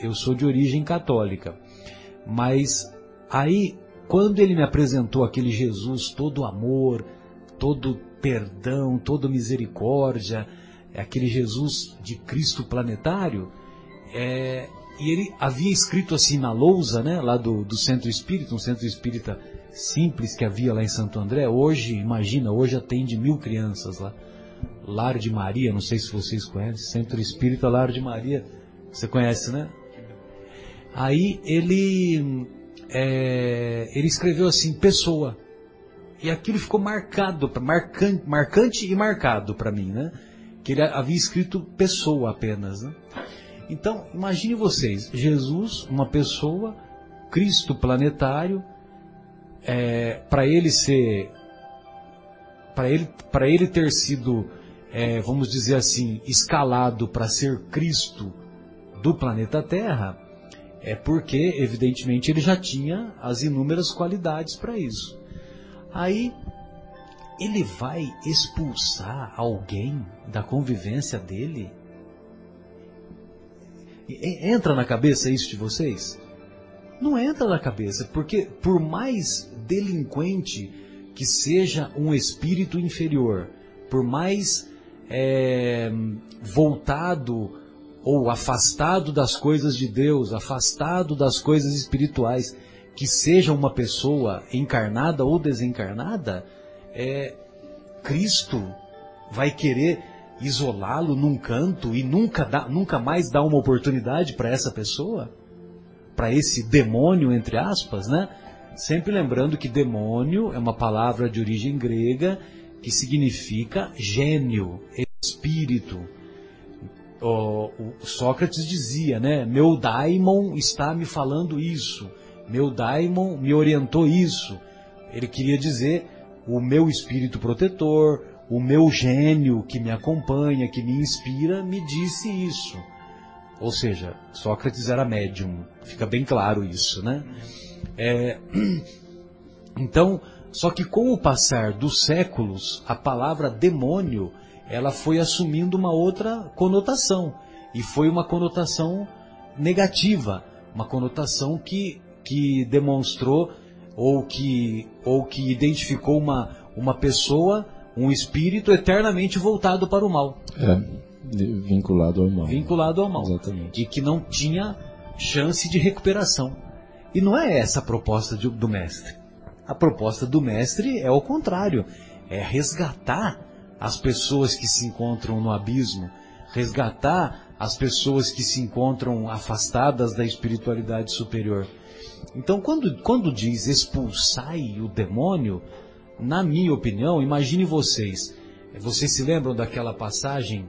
Speaker 2: eu sou de origem católica. Mas aí, quando ele me apresentou aquele Jesus todo amor, todo perdão, todo misericórdia, aquele Jesus de Cristo planetário, é, e ele havia escrito assim na lousa, né, lá do, do centro espírita, um centro espírita simples que havia lá em Santo André. Hoje, imagina, hoje atende mil crianças lá. Lar de Maria, não sei se vocês conhecem, Centro Espírita Lar de Maria, você conhece, né? Aí ele, é, ele escreveu assim, pessoa. E aquilo ficou marcado, marcante, marcante e marcado para mim, né? Que ele havia escrito pessoa apenas, né? Então, imagine vocês, Jesus, uma pessoa, Cristo planetário, é, para ele ser, para ele, para ele ter sido, é, vamos dizer assim, escalado para ser Cristo do planeta Terra, é porque, evidentemente, ele já tinha as inúmeras qualidades para isso. Aí, ele vai expulsar alguém da convivência dele? Entra na cabeça isso de vocês? Não entra na cabeça, porque por mais delinquente que seja um espírito inferior, por mais é, voltado ou afastado das coisas de Deus, afastado das coisas espirituais, que seja uma pessoa encarnada ou desencarnada, é, Cristo vai querer isolá-lo num canto e nunca, dá, nunca mais dar uma oportunidade para essa pessoa? Para esse demônio, entre aspas, né? Sempre lembrando que demônio é uma palavra de origem grega que significa gênio, espírito. O, o Sócrates dizia, né? Meu daimon está me falando isso. Meu daimon me orientou isso. Ele queria dizer o meu espírito protetor, o meu gênio que me acompanha, que me inspira, me disse isso. Ou seja, Sócrates era médium, fica bem claro isso, né? É, então, só que com o passar dos séculos, a palavra demônio, ela foi assumindo uma outra conotação, e foi uma conotação negativa, uma conotação que, que demonstrou ou que, ou que identificou uma, uma pessoa um espírito eternamente voltado para o mal.
Speaker 5: É, vinculado ao mal.
Speaker 2: Vinculado ao mal.
Speaker 5: Exatamente.
Speaker 2: E que não tinha chance de recuperação. E não é essa a proposta de, do mestre. A proposta do mestre é o contrário. É resgatar as pessoas que se encontram no abismo, resgatar as pessoas que se encontram afastadas da espiritualidade superior. Então, quando, quando diz expulsai o demônio, na minha opinião, imagine vocês. Vocês se lembram daquela passagem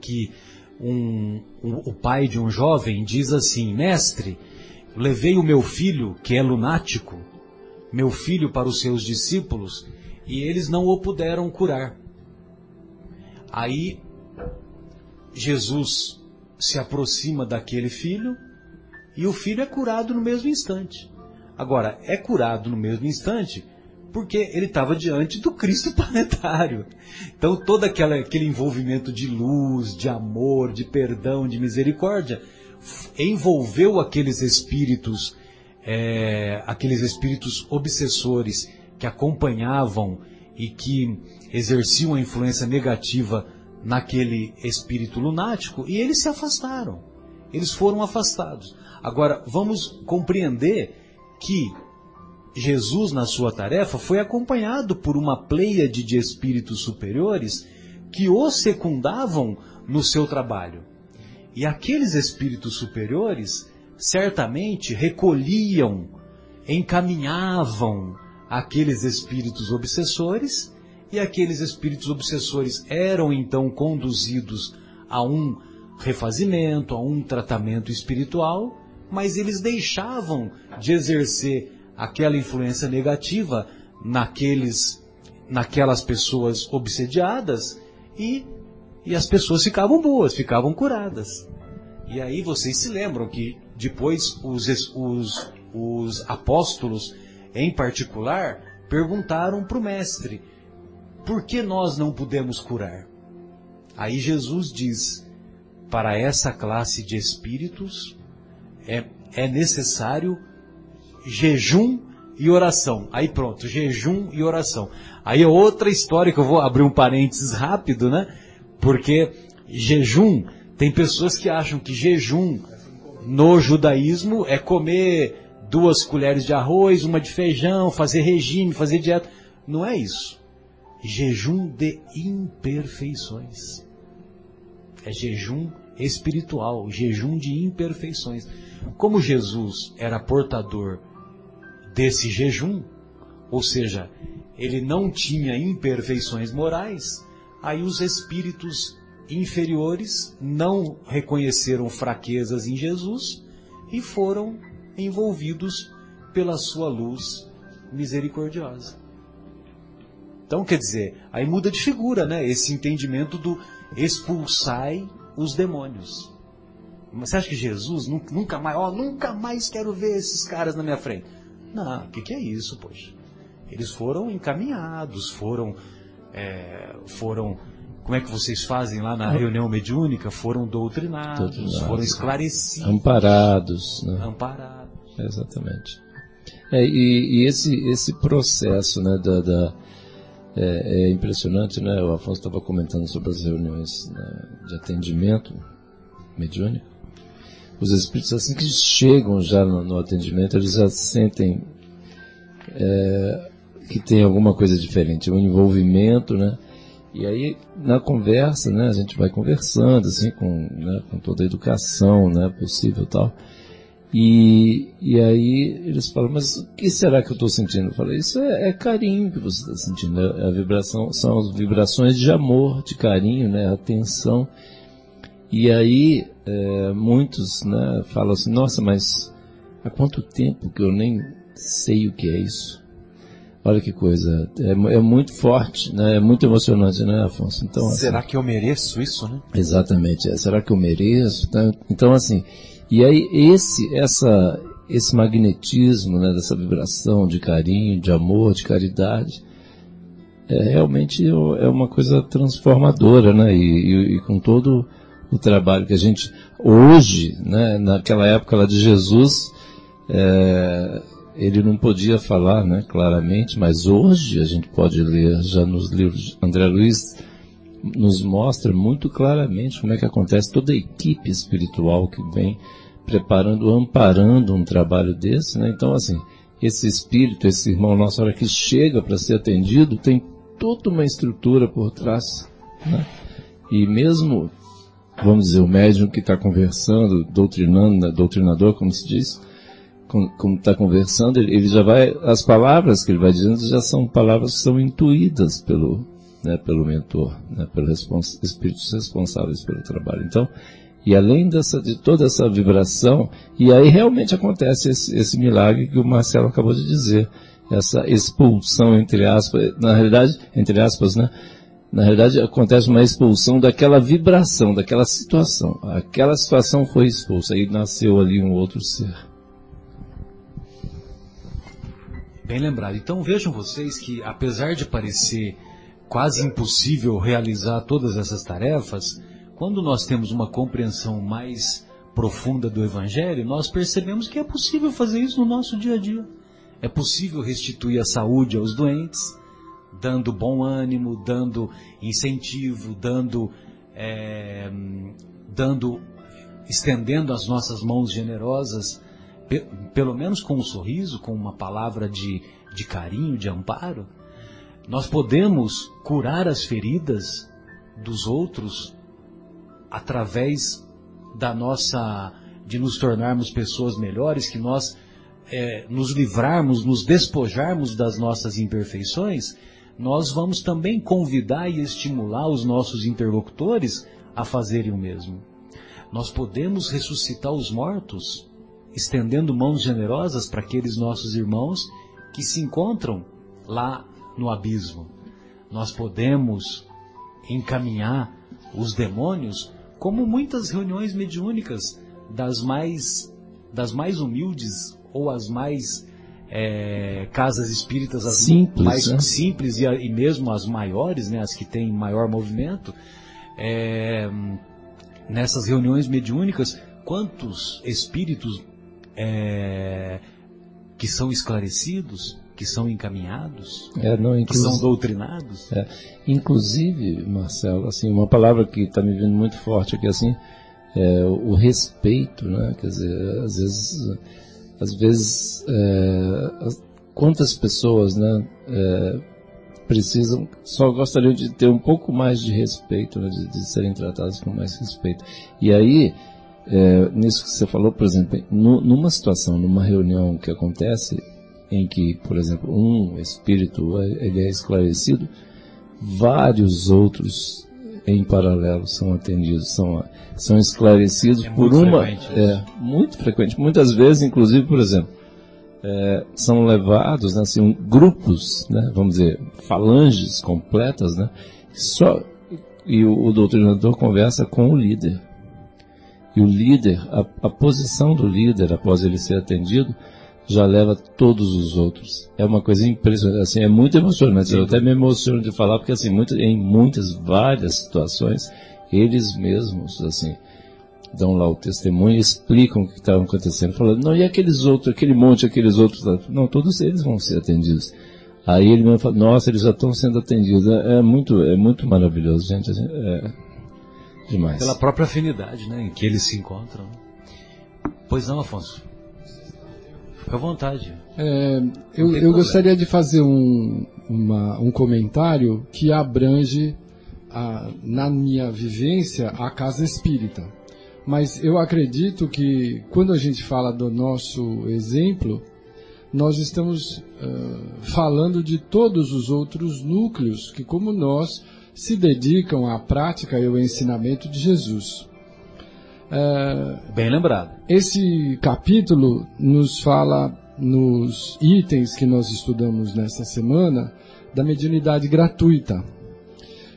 Speaker 2: que um, um, o pai de um jovem diz assim: Mestre, levei o meu filho, que é lunático, meu filho para os seus discípulos, e eles não o puderam curar. Aí Jesus se aproxima daquele filho e o filho é curado no mesmo instante. Agora, é curado no mesmo instante porque ele estava diante do Cristo planetário. Então todo aquela, aquele envolvimento de luz, de amor, de perdão, de misericórdia, envolveu aqueles espíritos, é, aqueles espíritos obsessores que acompanhavam e que exerciam a influência negativa naquele espírito lunático e eles se afastaram. Eles foram afastados. Agora, vamos compreender que Jesus, na sua tarefa, foi acompanhado por uma pleiade de espíritos superiores que o secundavam no seu trabalho. E aqueles espíritos superiores certamente recolhiam, encaminhavam aqueles espíritos obsessores, e aqueles espíritos obsessores eram então conduzidos a um refazimento, a um tratamento espiritual, mas eles deixavam de exercer aquela influência negativa naqueles, naquelas pessoas obsediadas e, e as pessoas ficavam boas, ficavam curadas. E aí vocês se lembram que depois os, os, os apóstolos, em particular, perguntaram para o mestre: por que nós não podemos curar? Aí Jesus diz: para essa classe de espíritos é, é necessário jejum e oração. Aí pronto, jejum e oração. Aí é outra história que eu vou abrir um parênteses rápido, né? Porque jejum, tem pessoas que acham que jejum no judaísmo é comer duas colheres de arroz, uma de feijão, fazer regime, fazer dieta. Não é isso. Jejum de imperfeições. É jejum espiritual, jejum de imperfeições. Como Jesus era portador desse jejum, ou seja, ele não tinha imperfeições morais, aí os espíritos inferiores não reconheceram fraquezas em Jesus e foram envolvidos pela sua luz misericordiosa. Então, quer dizer, aí muda de figura, né? Esse entendimento do expulsai os demônios. Mas você acha que Jesus nunca mais, ó, nunca mais quero ver esses caras na minha frente? Não, o que, que, é isso, poxa? Eles foram encaminhados, foram, é, foram, como é que vocês fazem lá na reunião mediúnica? Foram doutrinados, doutrinados foram esclarecidos.
Speaker 5: Amparados. Né?
Speaker 2: Amparados.
Speaker 5: É, exatamente. É, e, e, esse, esse processo né, da, da é, é, impressionante, né? O Afonso estava comentando sobre as reuniões né, de atendimento mediúnico. Os espíritos, assim que chegam já no, no atendimento, eles já sentem é, que tem alguma coisa diferente, um envolvimento, né? E aí, na conversa, né, a gente vai conversando, assim, com, né, com toda a educação, né, possível tal. E, e aí eles falam, mas o que será que eu estou sentindo? Eu falei, isso é, é, carinho que você está sentindo. É, a vibração, são as vibrações de amor, de carinho, né? Atenção. E aí é, muitos né, falam assim, nossa, mas há quanto tempo que eu nem sei o que é isso? Olha que coisa, é, é muito forte, né? é muito emocionante, né, Afonso?
Speaker 3: Então, assim, será que eu mereço isso, né?
Speaker 5: Exatamente, é, será que eu mereço? Então, assim, e aí esse, essa, esse magnetismo, né, dessa vibração de carinho, de amor, de caridade, é realmente é uma coisa transformadora, né? E, e, e, com todo o trabalho que a gente hoje, né, naquela época lá de Jesus, é, ele não podia falar, né, claramente, mas hoje a gente pode ler já nos livros André Luiz nos mostra muito claramente como é que acontece toda a equipe espiritual que vem preparando, amparando um trabalho desse, né? Então, assim, esse espírito, esse irmão nosso, a hora que chega para ser atendido, tem toda uma estrutura por trás, né? E mesmo, vamos dizer, o médium que está conversando, doutrinando, doutrinador, como se diz, como está conversando, ele, ele, já vai, as palavras que ele vai dizendo já são palavras que são intuídas pelo, né, pelo mentor, né, pelos respons espíritos responsáveis pelo trabalho. Então, e além dessa, de toda essa vibração, e aí realmente acontece esse, esse milagre que o Marcelo acabou de dizer, essa expulsão entre aspas, na realidade, entre aspas, né? Na realidade acontece uma expulsão daquela vibração, daquela situação. Aquela situação foi expulsa e nasceu ali um outro ser.
Speaker 2: Bem lembrado. Então vejam vocês que apesar de parecer quase impossível realizar todas essas tarefas, quando nós temos uma compreensão mais profunda do Evangelho, nós percebemos que é possível fazer isso no nosso dia a dia. É possível restituir a saúde aos doentes, dando bom ânimo, dando incentivo, dando, é, dando, estendendo as nossas mãos generosas pelo menos com um sorriso, com uma palavra de, de carinho, de amparo, nós podemos curar as feridas dos outros através da nossa, de nos tornarmos pessoas melhores, que nós é, nos livrarmos, nos despojarmos das nossas imperfeições, nós vamos também convidar e estimular os nossos interlocutores a fazerem o mesmo. Nós podemos ressuscitar os mortos estendendo mãos generosas para aqueles nossos irmãos que se encontram lá no abismo. Nós podemos encaminhar os demônios como muitas reuniões mediúnicas das mais das mais humildes ou as mais é, casas espíritas as
Speaker 5: Simples,
Speaker 2: mais
Speaker 5: né?
Speaker 2: simples e, e mesmo as maiores, né, as que têm maior movimento, é, nessas reuniões mediúnicas, quantos espíritos é, que são esclarecidos, que são encaminhados,
Speaker 5: É, não,
Speaker 2: que são doutrinados?
Speaker 5: é, inclusive, Marcelo, assim, uma palavra que está me vindo muito forte aqui, assim, é o, o respeito, né? Quer dizer, às vezes, às vezes, é, as- quantas pessoas, né, é, precisam, só gostariam de ter um pouco mais de respeito, né, de, de serem tratadas com mais respeito. E aí, é, nisso que você falou, por exemplo, nu- numa situação, numa reunião que acontece, em que, por exemplo, um espírito ele é esclarecido, vários outros em paralelo são atendidos, são, são esclarecidos
Speaker 2: É
Speaker 5: por uma. É, muito frequente. Muitas vezes, inclusive, por exemplo, é, são levados, né, assim, grupos, né, vamos dizer, falanges completas, né, só, e o, o doutrinador conversa com o líder. E o líder, a, a posição do líder, após ele ser atendido, já leva todos os outros. É uma coisa impressionante, assim, é muito emocionante. Eu até me emociono de falar, porque assim, muito, em muitas, várias situações, eles mesmos, assim, dão lá o testemunho e explicam o que estava acontecendo, falando, não, e aqueles outros, aquele monte, aqueles outros, lá?" não, todos eles vão ser atendidos. Aí ele me fala, nossa, eles já estão sendo atendidos. É, é muito, é muito maravilhoso, gente, assim, é demais.
Speaker 2: Pela própria afinidade, né, em que eles se encontram. Pois não, Afonso? Fica à vontade.
Speaker 4: É, eu, eu gostaria de fazer um, uma- um comentário que abrange, a- na minha vivência, a casa espírita. Mas eu acredito que quando a gente fala do nosso exemplo, nós estamos ah, falando de todos os outros núcleos que, como nós, se dedicam à prática e ao ensinamento de Jesus.
Speaker 2: Bem lembrado.
Speaker 4: Esse capítulo nos fala nos itens que nós estudamos nessa semana da mediunidade gratuita.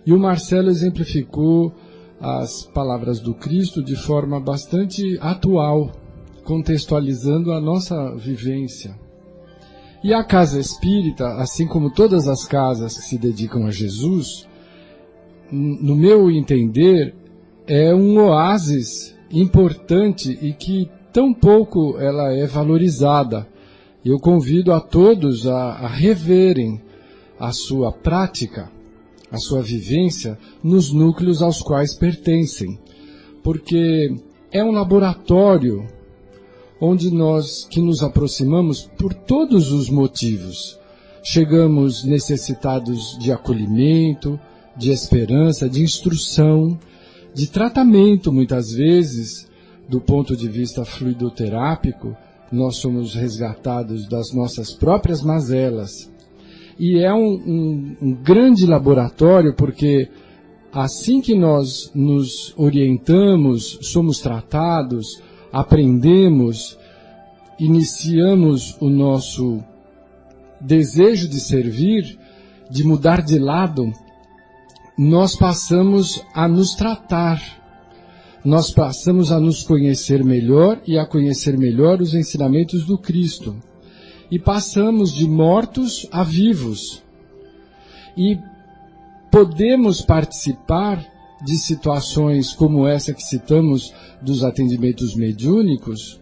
Speaker 4: E o Marcelo exemplificou as palavras do Cristo de forma bastante atual, contextualizando a nossa vivência. E a casa espírita, assim como todas as casas que se dedicam a Jesus, no meu entender, é um oásis importante e que tão pouco ela é valorizada. Eu convido a todos a, a reverem a sua prática, a sua vivência nos núcleos aos quais pertencem, porque é um laboratório onde nós que nos aproximamos por todos os motivos. Chegamos necessitados de acolhimento, de esperança, de instrução, de tratamento, muitas vezes, do ponto de vista fluidoterápico, nós somos resgatados das nossas próprias mazelas. E é um, um- um grande laboratório porque assim que nós nos orientamos, somos tratados, aprendemos, iniciamos o nosso desejo de servir, de mudar de lado, nós passamos a nos tratar. Nós passamos a nos conhecer melhor e a conhecer melhor os ensinamentos do Cristo. E passamos de mortos a vivos. E podemos participar de situações como essa que citamos dos atendimentos mediúnicos,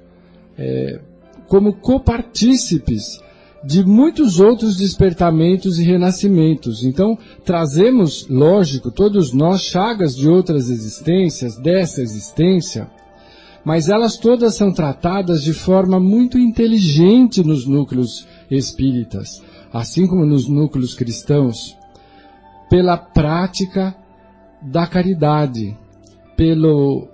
Speaker 4: é, como copartícipes de muitos outros despertamentos e renascimentos. Então, trazemos, lógico, todos nós chagas de outras existências, dessa existência, mas elas todas são tratadas de forma muito inteligente nos núcleos espíritas, assim como nos núcleos cristãos, pela prática da caridade, pelo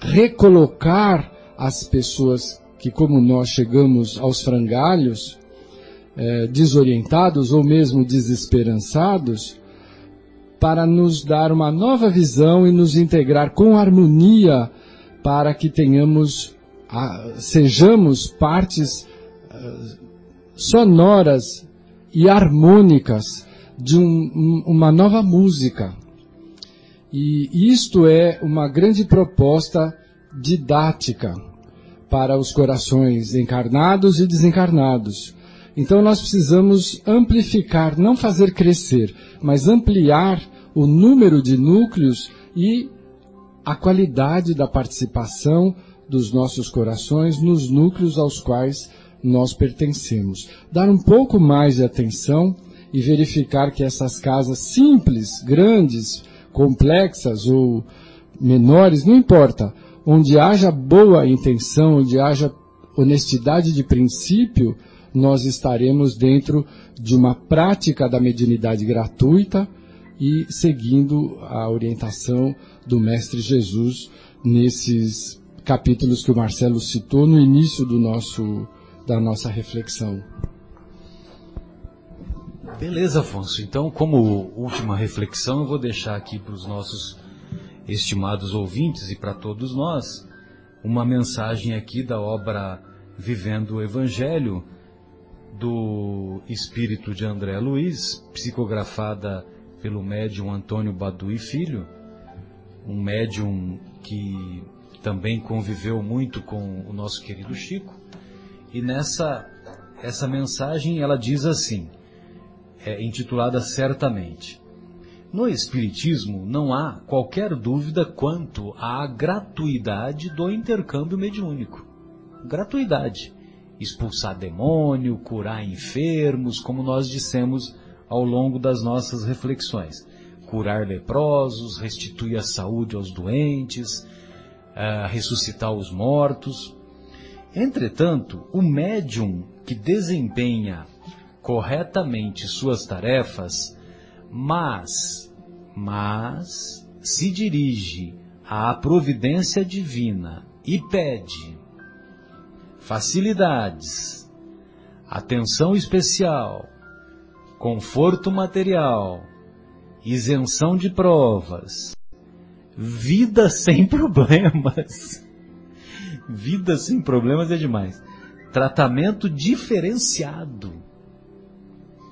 Speaker 4: recolocar as pessoas que, como nós chegamos aos frangalhos, eh, desorientados ou mesmo desesperançados, para nos dar uma nova visão e nos integrar com harmonia para que tenhamos a, sejamos partes uh, sonoras e harmônicas de um, uma nova música. E isto é uma grande proposta didática para os corações encarnados e desencarnados. Então nós precisamos amplificar, não fazer crescer, mas ampliar o número de núcleos e a qualidade da participação dos nossos corações nos núcleos aos quais nós pertencemos. Dar um pouco mais de atenção e verificar que essas casas simples, grandes, complexas ou menores, não importa, onde haja boa intenção, onde haja honestidade de princípio, nós estaremos dentro de uma prática da mediunidade gratuita e seguindo a orientação do Mestre Jesus nesses capítulos que o Marcelo citou no início do nosso, da nossa reflexão.
Speaker 2: Beleza, Afonso. Então, como última reflexão, eu vou deixar aqui para os nossos estimados ouvintes e para todos nós uma mensagem aqui da obra Vivendo o Evangelho do Espírito de André Luiz, psicografada pelo médium Antônio Badu e Filho, um médium que também conviveu muito com o nosso querido Chico. E nessa essa mensagem ela diz assim: é intitulada Certamente. No Espiritismo não há qualquer dúvida quanto à gratuidade do intercâmbio mediúnico. Gratuidade. Expulsar demônio, curar enfermos, como nós dissemos ao longo das nossas reflexões. Curar leprosos, restituir a saúde aos doentes, uh, ressuscitar os mortos. Entretanto, o médium que desempenha corretamente suas tarefas, mas, mas, se dirige à providência divina e pede facilidades, atenção especial, conforto material, isenção de provas, vida sem problemas. Vida sem problemas é demais. Tratamento diferenciado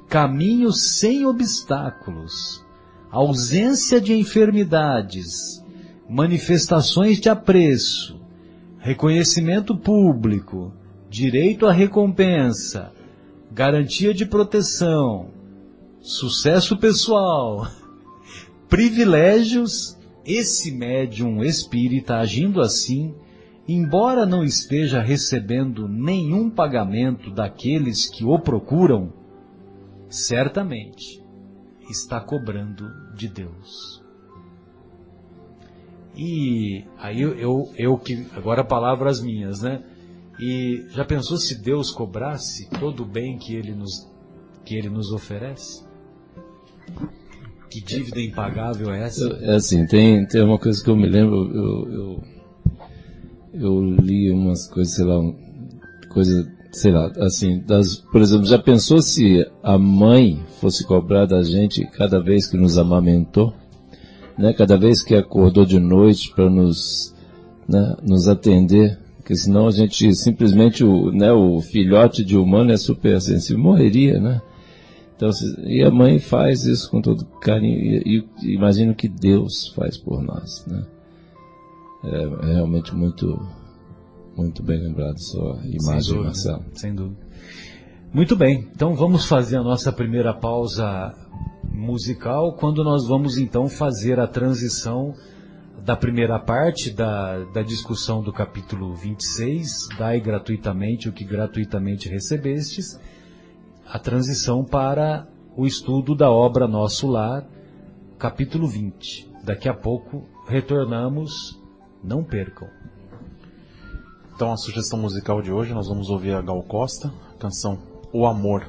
Speaker 2: caminho sem obstáculos, ausência de enfermidades, manifestações de apreço, reconhecimento público, direito à recompensa, garantia de proteção, sucesso pessoal, privilégios, esse médium espírita agindo assim, embora não esteja recebendo nenhum pagamento daqueles que o procuram, certamente está cobrando de Deus. E aí eu, eu, eu que agora palavras minhas, né? E já pensou se Deus cobrasse todo o bem que ele nos que ele nos oferece? Que dívida impagável é essa?
Speaker 5: É assim, tem, tem uma coisa que eu me lembro, eu, eu, eu li umas coisas, sei lá, coisa sei lá, assim, das, por exemplo, já pensou se a mãe fosse cobrar da gente cada vez que nos amamentou, né, cada vez que acordou de noite para nos, né, nos atender, porque senão a gente simplesmente o, né, o filhote de humano é super sensível, morreria, né? Então, e a mãe faz isso com todo carinho e, e imagino que Deus faz por nós, né? É, é realmente muito muito bem lembrado sua imagem,
Speaker 2: sem dúvida,
Speaker 5: Marcelo.
Speaker 2: Sem dúvida. Muito bem, então vamos fazer a nossa primeira pausa musical, quando nós vamos então fazer a transição da primeira parte da, da discussão do capítulo 26, dai gratuitamente o que gratuitamente recebestes, a transição para o estudo da obra Nosso Lar, capítulo 20. Daqui a pouco retornamos, não percam.
Speaker 3: Então a sugestão musical de hoje nós vamos ouvir a Gal Costa, canção O Amor.